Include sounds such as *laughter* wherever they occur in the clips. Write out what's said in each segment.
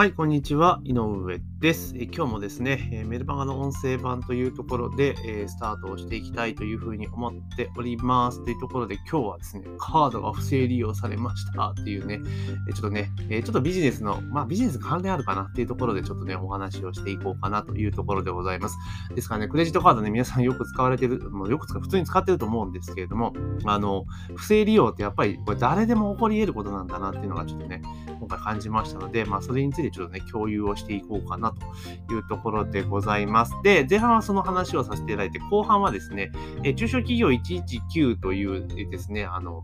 はい、こんにちは。井上です。今日もですね、メルマガの音声版というところで、スタートをしていきたいというふうに思っております。というところで、今日はですね、カードが不正利用されましたっていうね、ちょっとね、ちょっとビジネスの、まあビジネス関連あるかなっていうところで、ちょっとね、お話をしていこうかなというところでございます。ですからね、クレジットカードね、皆さんよく使われてる、もうよく使う、普通に使ってると思うんですけれども、あの、不正利用ってやっぱり、これ誰でも起こり得ることなんだなっていうのがちょっとね、今回感じましたので、まあそれについてちょっとね、共有をしていこうかなというところでございます。で、前半はその話をさせていただいて、後半はですね、え中小企業119というですね、あの、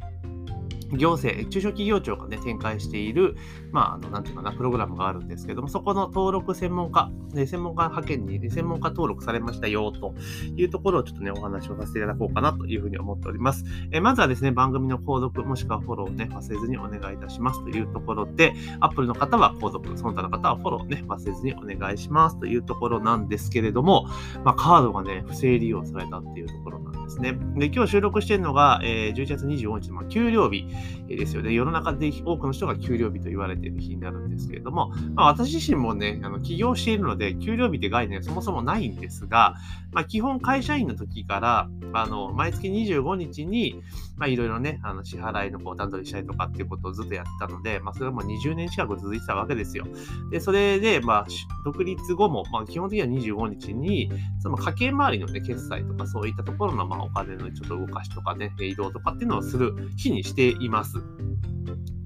行政、中小企業庁がね、展開している、まあ、あの、なんていうかな、プログラムがあるんですけども、そこの登録専門家、ね、専門家派遣に、専門家登録されましたよ、というところをちょっとね、お話をさせていただこうかなというふうに思っております。えまずはですね、番組の購読、もしくはフォローをね、忘れずにお願いいたしますというところで、Apple の方は購読、その他の方はフォローね、忘れずにお願いしますというところなんですけれども、まあ、カードがね、不正利用されたっていうところなんですですね。で、今日収録しているのが、えー、11月25日の給料日ですよね。世の中で多くの人が給料日と言われている日になるんですけれども、まあ、私自身もね、あの起業しているので、給料日って概念はそもそもないんですが、まあ、基本会社員の時から、あの毎月25日に、まあ、いろいろね、あの支払いのこう段取りしたりとかっていうことをずっとやってたので、まあ、それはもう20年近く続いてたわけですよ。で、それで、まあ、独立後も、まあ、基本的には25日に、その家計周りのね、決済とかそういったところの、ま、まお金のちょっと動かしとかね、移動とかっていうのをする日にしています。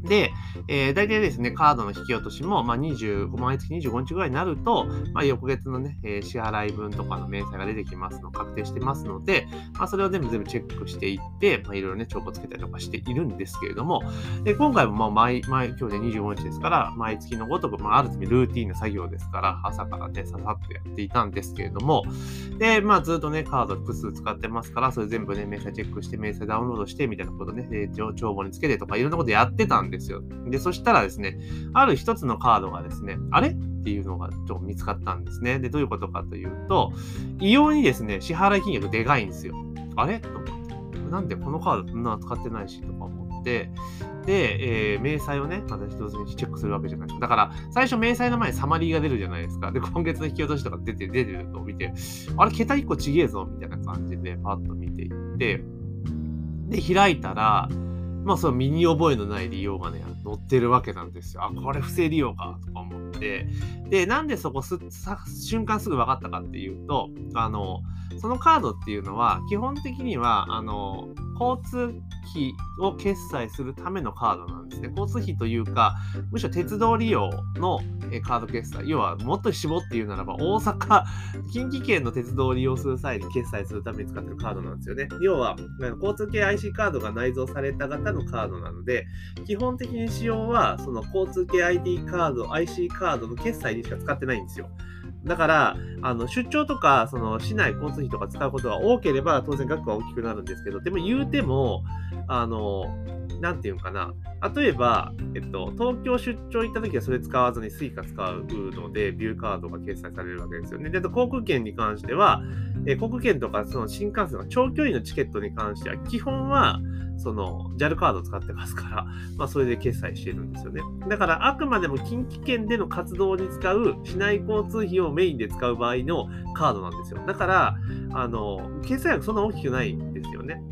で、えー、大体ですね、カードの引き落としも、まあ、25毎月25日ぐらいになると、まあ、翌月のね、えー、支払い分とかの明細が出てきますの、確定してますので、まあ、それを全部全部チェックしていって、まあ、いろいろね、帳簿つけたりとかしているんですけれども、で今回もまあ毎、毎、今日で25日ですから、毎月のごとく、まあ、ある意味ルーティンな作業ですから、朝からね、ささっとやっていたんですけれども、で、まあ、ずっとね、カード複数使ってますから、それ全部ね、明細チェックして、明細ダウンロードして、みたいなことね、帳簿につけてとか、いろんなことやってたんですよ。で、そしたらですね、ある一つのカードがですね、あれっていうのがちょっと見つかったんですね。で、どういうことかというと、異様にですね、支払い金額でかいんですよ。あれ？と思って。なんでこのカードそんな使ってないしとか思って、で、えー、明細をね、また一つにチェックするわけじゃないですか。だから、最初明細の前にサマリーが出るじゃないですか。で、今月の引き落としとか出て、出てるのを見て、あれ、桁1個ちげえぞ、みたいな感じで、パッと見ていって、で、開いたら、まあ、その身に覚えのない利用がね、載ってるわけなんですよ。あ、これ不正利用か、とか思って。で、なんでそこす、瞬間すぐ分かったかっていうと、あの、そのカードっていうのは、基本的には、あの、交通費を決済するためのカードなんですね。交通費というか、むしろ鉄道利用のカード決済。要は、もっと絞って言うならば、大阪、近畿圏の鉄道を利用する際に決済するために使ってるカードなんですよね。要は、交通系 IC カードが内蔵された型のカードなので、基本的に使用は、その交通系 ID カード、IC カードの決済にしか使ってないんですよ。だから、あの出張とか、その市内交通費とか使うことが多ければ、当然額は大きくなるんですけど、でも言うても、あの、なんていうかな、例えば、えっと、東京出張行った時はそれ使わずに Suica 使うので、ビューカードが決済されるわけですよね。で、航空券に関しては、え航空券とかその新幹線の長距離のチケットに関しては、基本は、その JAL カードを使ってますから、*laughs* まあ、それで決済してるんですよね。だから、あくまでも近畿圏での活動に使う市内交通費をメインで使う場合のカードなんですよ。だから、あの、決済額そんな大きくないんですよね。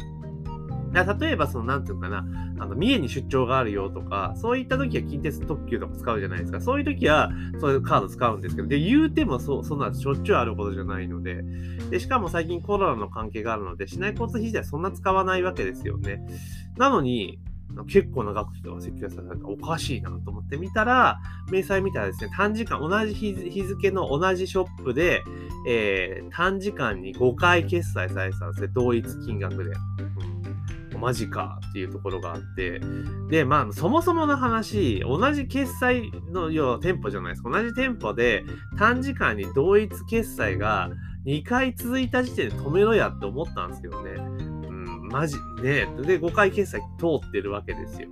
例えば、その、なんていうのかな、あの、三重に出張があるよとか、そういった時は近鉄特急とか使うじゃないですか。そういう時は、そういうカード使うんですけど、で、言うてもそう、そんなしょっちゅうあることじゃないので、で、しかも最近コロナの関係があるので、市内交通費自体そんな使わないわけですよね。なのに、結構な額とか請求されたらおかしいなと思って見たら、明細見たらですね、短時間、同じ日付の同じショップで、えー、短時間に5回決済されてたんですね、同一金額で。マジかっていうところがあって、で、まあ、そもそもの話、同じ決済の要は店舗じゃないですか。同じ店舗で短時間に同一決済が2回続いた時点で止めろやって思ったんですけどね。うん、マジ、ね。で、5回決済通ってるわけですよ。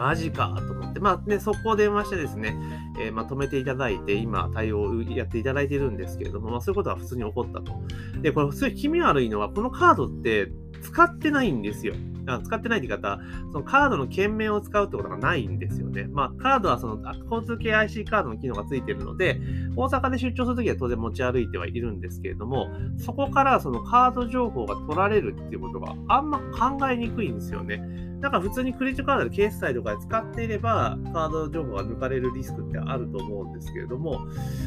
マジかと思って、まあね、速攻電話してですね、えー、まあ、止めていただいて、今、対応をやっていただいてるんですけれども、まあ、そういうことは普通に起こったと。で、これ、すごい気味悪いのは、このカードって使ってないんですよ。使ってないって方、そのカードの券面を使うってことがないんですよね。まあ、カードはその交通系 IC カードの機能がついているので、大阪で出張するときは当然持ち歩いてはいるんですけれども、そこからそのカード情報が取られるっていうことがあんま考えにくいんですよね。なんか普通にクレジットカードで決済とかで使っていれば、カード情報が抜かれるリスクってあると思うんですけれども、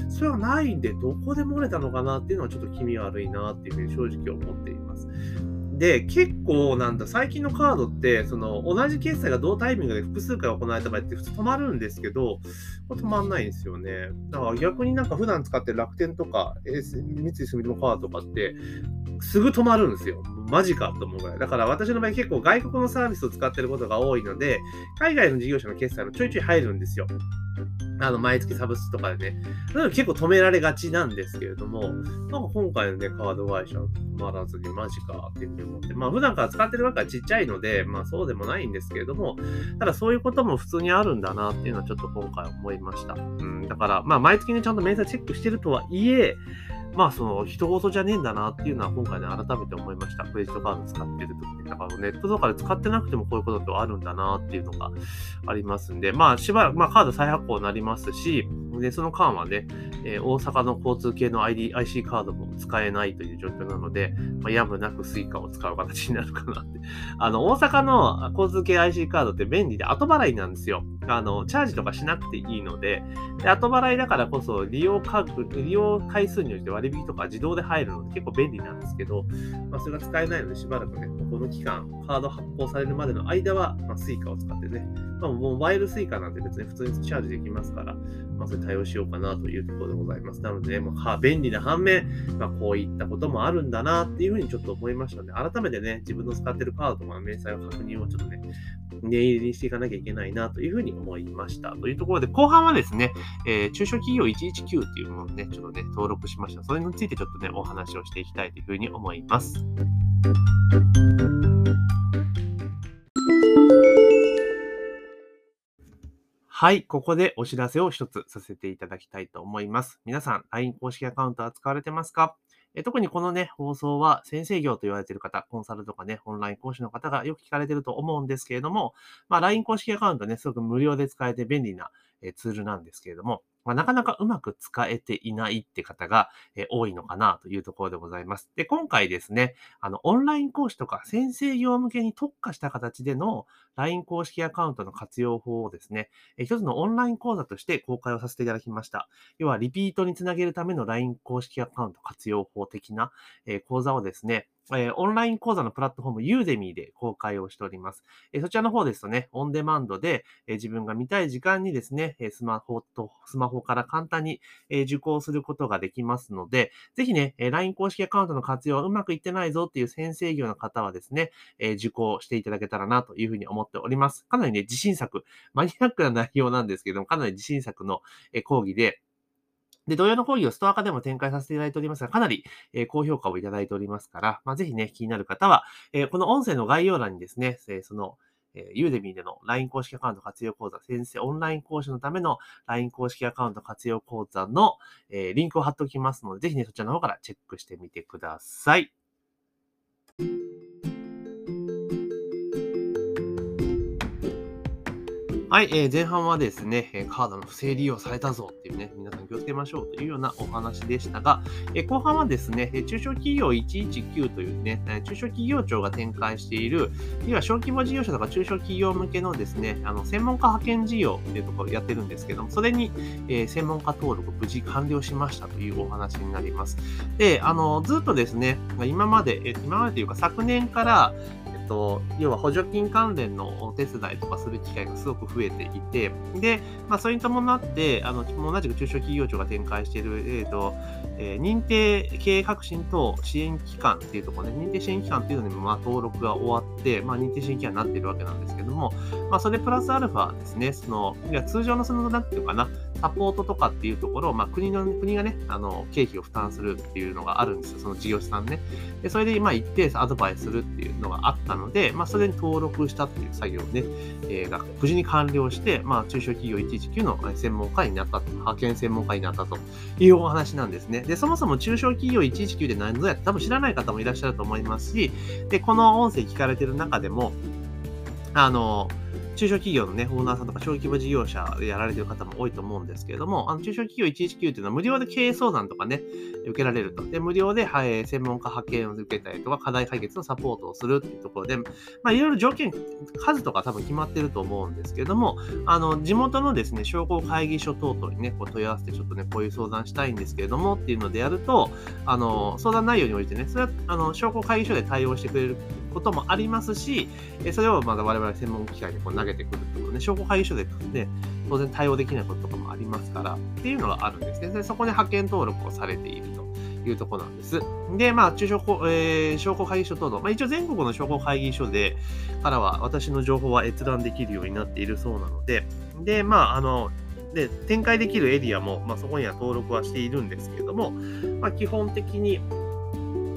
それはないんで、どこで漏れたのかなっていうのはちょっと気味悪いなっていうふうに正直思っています。で、結構なんだ、最近のカードって、その同じ決済が同タイミングで複数回行われた場合って普通止まるんですけど、これ止まんないんですよね。だから逆になんか普段使ってる楽天とか、三井住友カードとかって、すぐ止まるんですよ。マジかと思うぐらい。だから私の場合結構外国のサービスを使ってることが多いので、海外の事業者の決済もちょいちょい入るんですよ。あの、毎月サブスとかでね。なので結構止められがちなんですけれども、なんか今回のね、カード会社止まらずにマジかっていうふうに思って、まあ普段から使ってるわけはちっちゃいので、まあそうでもないんですけれども、ただそういうことも普通にあるんだなっていうのはちょっと今回思いました。うん、だから、まあ毎月ね、ちゃんと明細チェックしてるとはいえ、まあ、その、人事じゃねえんだなっていうのは今回ね、改めて思いました。クレジットカード使ってる時に。だからネットとかで使ってなくてもこういうことってあるんだなっていうのがありますんで、まあ、しばらく、まあ、カード再発行になりますし、で、その間はね、えー、大阪の交通系の ID、IC カードも使えないという状況なので、まあ、やむなく Suica を使う形になるかなって。*laughs* あの、大阪の交通系 IC カードって便利で後払いなんですよ。あの、チャージとかしなくていいので、で後払いだからこそ利用価格、利用回数によって割引とか自動で入るので結構便利なんですけど、まあ、それが使えないのでしばらくね、この期間、カード発行されるまでの間は、まあ、Suica を使ってね、まあ、モバイル Suica なんて別に普通にチャージできますから、まあ、それ対応しようかなというところでございます。なので、ね、まあ、便利な反面、まあ、こういったこともあるんだなっていうふうにちょっと思いましたので、改めてね、自分の使ってるカードとかの明細を確認をちょっとね、念入りにしていかなきゃいけないなというふうに思いました。というところで、後半はですね、えー、中小企業119っていうものをね、ちょっとね、登録しました。それについてちょっとね、お話をしていきたいというふうに思います。はい、ここでお知らせを一つさせていただきたいと思います。皆さん、LINE 公式アカウントは使われてますか？え特にこのね、放送は先生業と言われている方、コンサルとかね、オンライン講師の方がよく聞かれてると思うんですけれども、まあ、LINE 公式アカウントね、すごく無料で使えて便利なツールなんですけれども、まあ、なかなかうまく使えていないって方が、え多いのかなというところでございます。で、今回ですね、あの、オンライン講師とか先生業向けに特化した形での LINE 公式アカウントの活用法をですね、え一つのオンライン講座として公開をさせていただきました。要は、リピートにつなげるための LINE 公式アカウント活用法的な、え講座をですね、えー、オンライン講座のプラットフォーム、ユーデミーで公開をしております。えー、そちらの方ですとね、オンデマンドで、えー、自分が見たい時間にですねえ、スマホと、スマホから簡単に、え受講することができますので、ぜひね、え LINE 公式アカウントの活用はうまくいってないぞっていう先生業の方はですね、え受講していただけたらなというふうに思っております。かなりね、自信作、マニアックな内容なんですけども、かなり自信作のえ講義で、で、同様の講義をストア化でも展開させていただいておりますが、かなり、え、高評価をいただいておりますから、まあ、ぜひね、気になる方は、え、この音声の概要欄にですね、え、その、えー、ユーデミーでの LINE 公式アカウント活用講座、先生オンライン講師のための LINE 公式アカウント活用講座の、え、リンクを貼っておきますので、ぜひね、そちらの方からチェックしてみてください。はい、えー、前半はですね、カードの不正利用されたぞっていうね、皆さん気をつけましょうというようなお話でしたが、えー、後半はですね、中小企業119というね、中小企業庁が展開している、要は小規模事業者とか中小企業向けのですね、あの専門家派遣事業っていうところをやってるんですけども、それに、えー、専門家登録無事完了しましたというお話になります。で、あの、ずっとですね、今まで、今までというか昨年から、と、要は補助金関連のお手伝いとかする機会がすごく増えていて、で、まあ、それに伴って、あの、同じく中小企業庁が展開している、えっ、ー、と、えー、認定経営革新と支援機関っていうところで、認定支援機関っていうのにも、まあ、登録が終わって、まあ、認定支援機関になっているわけなんですけども、まあ、それプラスアルファですね、その、いや通常のその、なんていうかな、サポートとかっていうところを、まあ、国の、国がね、あの、経費を負担するっていうのがあるんですよ。その事業者さんね。で、それで、まあ、一定アドバイスするっていうのがあったので、まあ、それに登録したっていう作業をね、えー、が無事に完了して、まあ、中小企業119の専門家になった、派遣専門家になったというお話なんですね。で、そもそも中小企業119で何ぞやって多分知らない方もいらっしゃると思いますし、で、この音声聞かれてる中でも、あの、中小企業のね、オーナーさんとか小規模事業者でやられてる方も多いと思うんですけれども、あの中小企業119っていうのは無料で経営相談とかね、受けられると。で、無料で、はい、専門家派遣を受けたりとか、課題解決のサポートをするっていうところで、まあ、いろいろ条件、数とか多分決まってると思うんですけれども、あの、地元のですね、商工会議所等々にね、こう問い合わせてちょっとね、こういう相談したいんですけれどもっていうのでやると、あの、相談内容においてね、それは、あの、商工会議所で対応してくれることもありますし、それをまだ我々専門機関にこう投げてくるってことね、商工会議所で、ね、当然対応できないこととかもありますから、っていうのがあるんですね。でそこで派遣登録をされていると。いうところなんです。で、まあ、中小、えー、商工会議所等々、まあ、一応全国の商工会議所で、からは私の情報は閲覧できるようになっているそうなので、で、まあ、あの、で、展開できるエリアも、まあ、そこには登録はしているんですけれども、まあ、基本的に、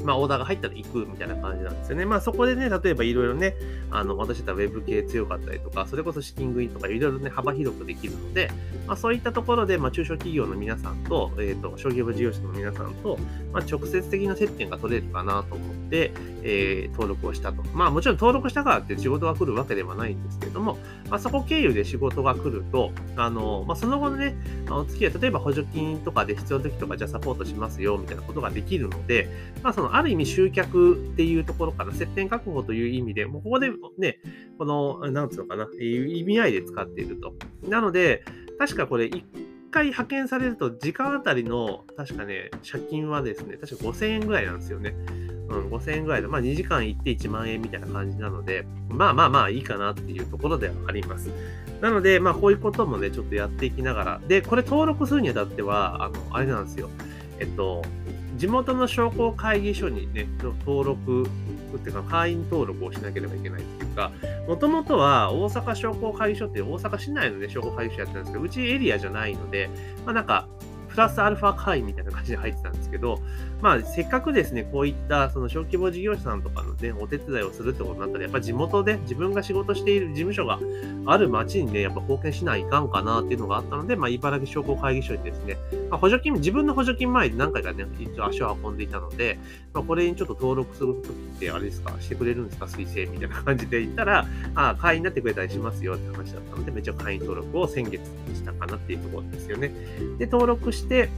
まあ、オーダーが入ったら行くみたいな感じなんですよね。まあ、そこでね、例えばいろいろね、あの、私だったら Web 系強かったりとか、それこそ資金繰りとかいろいろね、幅広くできるので、まあ、そういったところで、まあ、中小企業の皆さんと、えっ、ー、と、小規模事業者の皆さんと、まあ、直接的な接点が取れるかなと思って、えー、登録をしたと。まあ、もちろん登録したからって仕事が来るわけではないんですけども、まあ、そこ経由で仕事が来ると、あの、まあ、その後のね、お付き合い、例えば補助金とかで必要な時とか、じゃあサポートしますよ、みたいなことができるので、まあ、その、ある意味集客っていうところから、接点確保という意味で、もうここでね、この、なんつうのかな、意味合いで使っていると。なので、確かこれ、一回派遣されると、時間あたりの、確かね、借金はですね、確か5000円ぐらいなんですよね。うん、5000円ぐらいで、まあ2時間行って1万円みたいな感じなので、まあまあまあいいかなっていうところではあります。なので、まあこういうこともね、ちょっとやっていきながら、で、これ登録するにあたっては、あの、あれなんですよ。えっと、地元の商工会議所にね、登録っていうか、会員登録をしなければいけないっていうか、もともとは大阪商工会議所って大阪市内のね、商工会議所やってたんですけど、うちエリアじゃないので、まあなんか、プラスアルファ会みたいな感じで入ってたんですけど、まあ、せっかくですね、こういったその小規模事業者さんとかのね、お手伝いをするってことになったら、やっぱ地元で自分が仕事している事務所がある町にね、やっぱ貢献しないかんかなっていうのがあったので、まあ、茨城商工会議所にですね、まあ、補助金、自分の補助金前に何回かね、一応足を運んでいたので、まあ、これにちょっと登録するときって、あれですか、してくれるんですか、推薦みたいな感じで言ったら、ああ会員になってくれたりしますよって話だったので、めっちゃ会員登録を先月にしたかなっていうところですよね。で、登録して、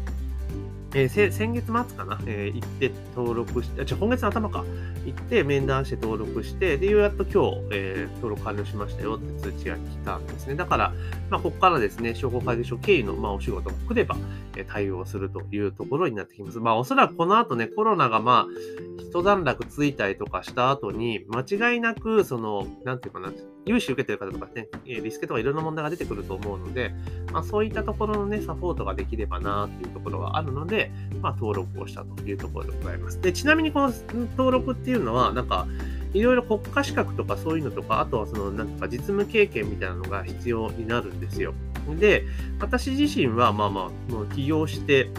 えー、先月末かな、えー、行って登録して、じゃ今月の頭か、行って面談して登録して、で、ようやっと今日、えー、登録完了しましたよって通知が来たんですね。だから、まあ、ここからですね、商工会議所経由の、まあ、お仕事が来れば、え対応するというところになってきます。まあ、おそらくこの後ね、コロナがまあ、一段落ついたりとかした後に、間違いなく、その、なんていうかな、融資受けてる方とかね、リスケとかいろんな問題が出てくると思うので、まあ、そういったところのね、サポートができればなっていうところがあるので、まあ、登録をしたというところでございます。で、ちなみにこの登録っていうのは、なんか、いろいろ国家資格とかそういうのとか、あとはその、なんか実務経験みたいなのが必要になるんですよ。で、私自身は、まあまあ、もう起業して、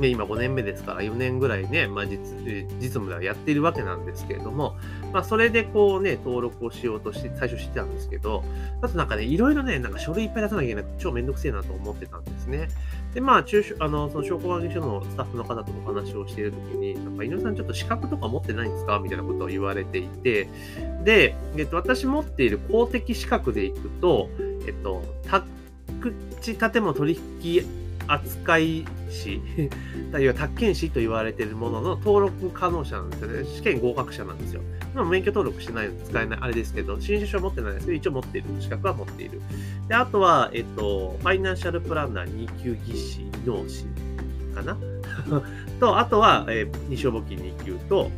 ね、今5年目ですから4年ぐらいね、まあ実、実務ではやっているわけなんですけれども、まあ、それでこうね、登録をしようとして、最初してたんですけど、あとなんかね、いろいろね、なんか書類いっぱい出さなきゃいけない、超めんどくせえなと思ってたんですね。で、まあ、中小、あの、その商工会議所のスタッフの方とお話をしているときに、なんか、井上さんちょっと資格とか持ってないんですか？みたいなことを言われていて、で、えっと、私持っている公的資格でいくと、えっと、宅地建物取引扱い士、*laughs* いは宅建士と言われているものの登録可能者なんですよね。試験合格者なんですよ。まあ、免許登録してないので使えない、あれですけど、新種証持ってないですけど、一応持っている。資格は持っている。で、あとは、えっと、ファイナンシャルプランナー2級技師、農師かな？*laughs* と、あとは、えー、二種募金2級と、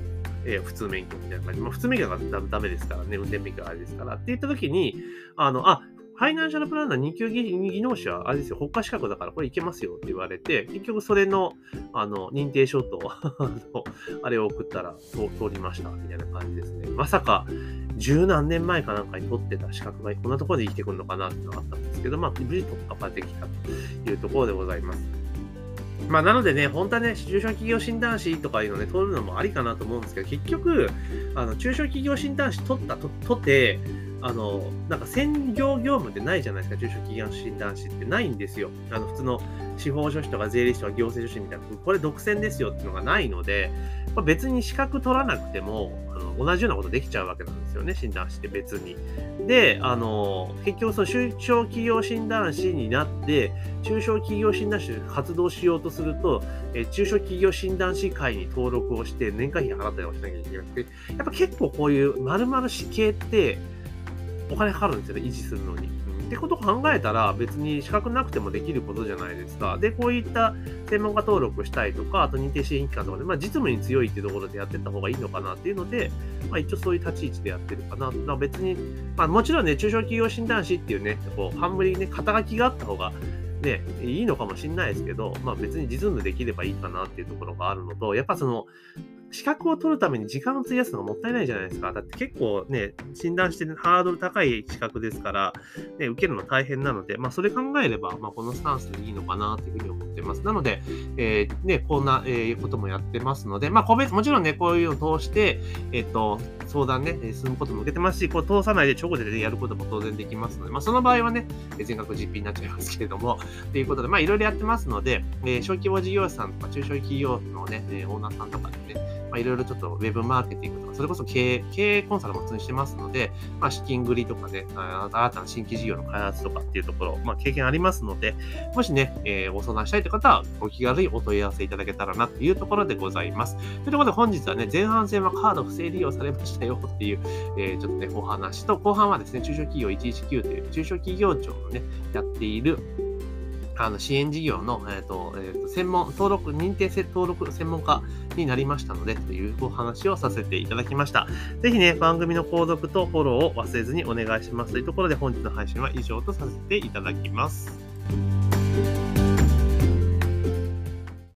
えー、普通免許みたいな感じ。まあ、普通免許がダメですからね、運転免許があれですから。って言った時に、あの、あ、ファイナンシャルプランナー2級技能士は、あれですよ、国家資格だからこれいけますよって言われて、結局それの、あの、認定書と *laughs* あれを送ったら通りました、みたいな感じですね。まさか、十何年前かなんかに取ってた資格がこんなところで生きてくるのかなっていうのがあったんですけど、まあ、無事突破できたというところでございます。まあ、なのでね、本当はね、中小企業診断士とかいうのね、取るのもありかなと思うんですけど、結局、あの中小企業診断士取ったと、取って、あの、なんか専業業務ってないじゃないですか、中小企業診断士ってないんですよ。あの、普通の司法書士とか税理士とか行政書士みたいな、これ独占ですよっていうのがないので、まあ、別に資格取らなくてもあの同じようなことできちゃうわけなんですよね、診断士って別に。で、あの結局その中小企業診断士になって、中小企業診断士活動しようとすると、え中小企業診断士会に登録をして年会費払ったりをしなきゃいけなくて、やっぱ結構こういう丸々死刑ってお金かかるんですよね、維持するのに。ってことを考えたら、別に資格なくてもできることじゃないですか。で、こういった専門家登録したいとか、あと認定支援機関とかで、まあ、実務に強いっていうところでやってった方がいいのかなっていうので、まあ、一応そういう立ち位置でやってるかな。だから別に、まあ、もちろんね、中小企業診断士っていうね、こう、冠にね、肩書きがあった方が、ね、いいのかもしれないですけど、まあ別に実務できればいいかなっていうところがあるのと、やっぱその、資格を取るために時間を費やすのがもったいないじゃないですか。だって結構ね、診断してハードル高い資格ですから、ね、受けるの大変なので、まあそれ考えれば、まあこのスタンスでいいのかなというふうに思ってます。なので、えー、ね、こんな、えー、こともやってますので、まあ個別、もちろんね、こういうのを通して、えっ、ー、と、相談ね、進むことも受けてますし、こう通さないで直で、ね、やることも当然できますので、まあその場合はね、全額実費になっちゃいますけれども、ということで、まあいろいろやってますので、えー、小規模事業者さんとか中小企業のね、オーナーさんとかでね、まあ、いろいろちょっとウェブマーケティングとか、それこそ経営経営コンサルも普通にしてますので、まあ、資金繰りとかね、新たな新規事業の開発とかっていうところ、まあ、経験ありますので、もしね、えー、ご相談したいという方は、お気軽にお問い合わせいただけたらなというところでございます。というころで本日はね、前半戦はカード不正利用されましたよっていう、えー、ちょっとね、お話と、後半はですね、中小企業119という中小企業庁のね、やっている、あの支援事業の、えーとえーと、専門、登録、認定登録専門家になりましたので、というお話をさせていただきました。ぜひね、番組の購読とフォローを忘れずにお願いしますというところで、本日の配信は以上とさせていただきます。